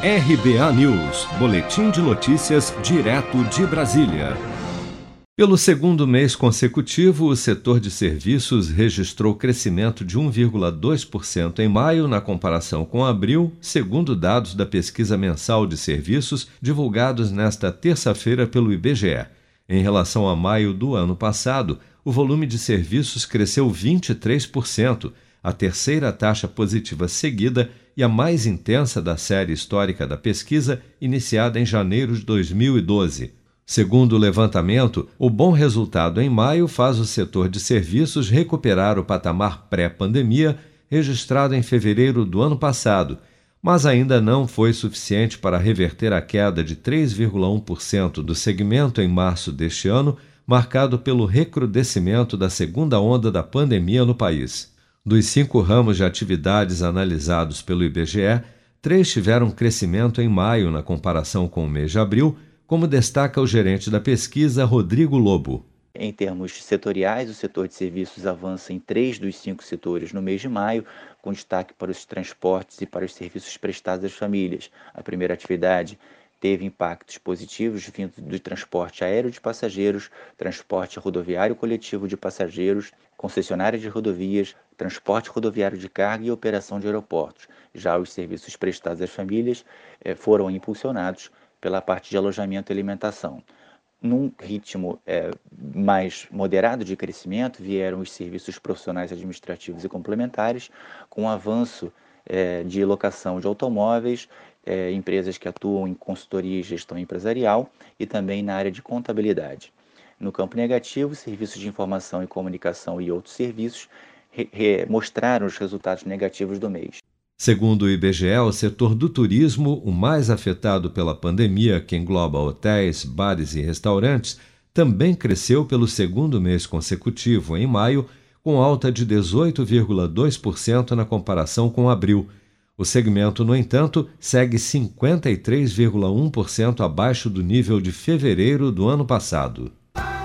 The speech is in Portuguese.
RBA News, Boletim de Notícias, direto de Brasília. Pelo segundo mês consecutivo, o setor de serviços registrou crescimento de 1,2% em maio na comparação com abril, segundo dados da pesquisa mensal de serviços divulgados nesta terça-feira pelo IBGE. Em relação a maio do ano passado, o volume de serviços cresceu 23%, a terceira taxa positiva seguida e a mais intensa da série histórica da pesquisa, iniciada em janeiro de 2012. Segundo o levantamento, o bom resultado em maio faz o setor de serviços recuperar o patamar pré-pandemia registrado em fevereiro do ano passado, mas ainda não foi suficiente para reverter a queda de 3,1% do segmento em março deste ano, marcado pelo recrudescimento da segunda onda da pandemia no país. Dos cinco ramos de atividades analisados pelo IBGE, três tiveram crescimento em maio na comparação com o mês de abril como destaca o gerente da pesquisa, Rodrigo Lobo. Em termos setoriais, o setor de serviços avança em três dos cinco setores no mês de maio, com destaque para os transportes e para os serviços prestados às famílias. A primeira atividade teve impactos positivos vindo do transporte aéreo de passageiros, transporte rodoviário coletivo de passageiros, concessionária de rodovias, transporte rodoviário de carga e operação de aeroportos. Já os serviços prestados às famílias eh, foram impulsionados pela parte de alojamento e alimentação. Num ritmo é, mais moderado de crescimento, vieram os serviços profissionais administrativos e complementares, com avanço é, de locação de automóveis, é, empresas que atuam em consultoria e gestão empresarial e também na área de contabilidade. No campo negativo, serviços de informação e comunicação e outros serviços mostraram os resultados negativos do mês. Segundo o IBGE, o setor do turismo, o mais afetado pela pandemia, que engloba hotéis, bares e restaurantes, também cresceu pelo segundo mês consecutivo, em maio, com alta de 18,2% na comparação com abril. O segmento, no entanto, segue 53,1% abaixo do nível de fevereiro do ano passado.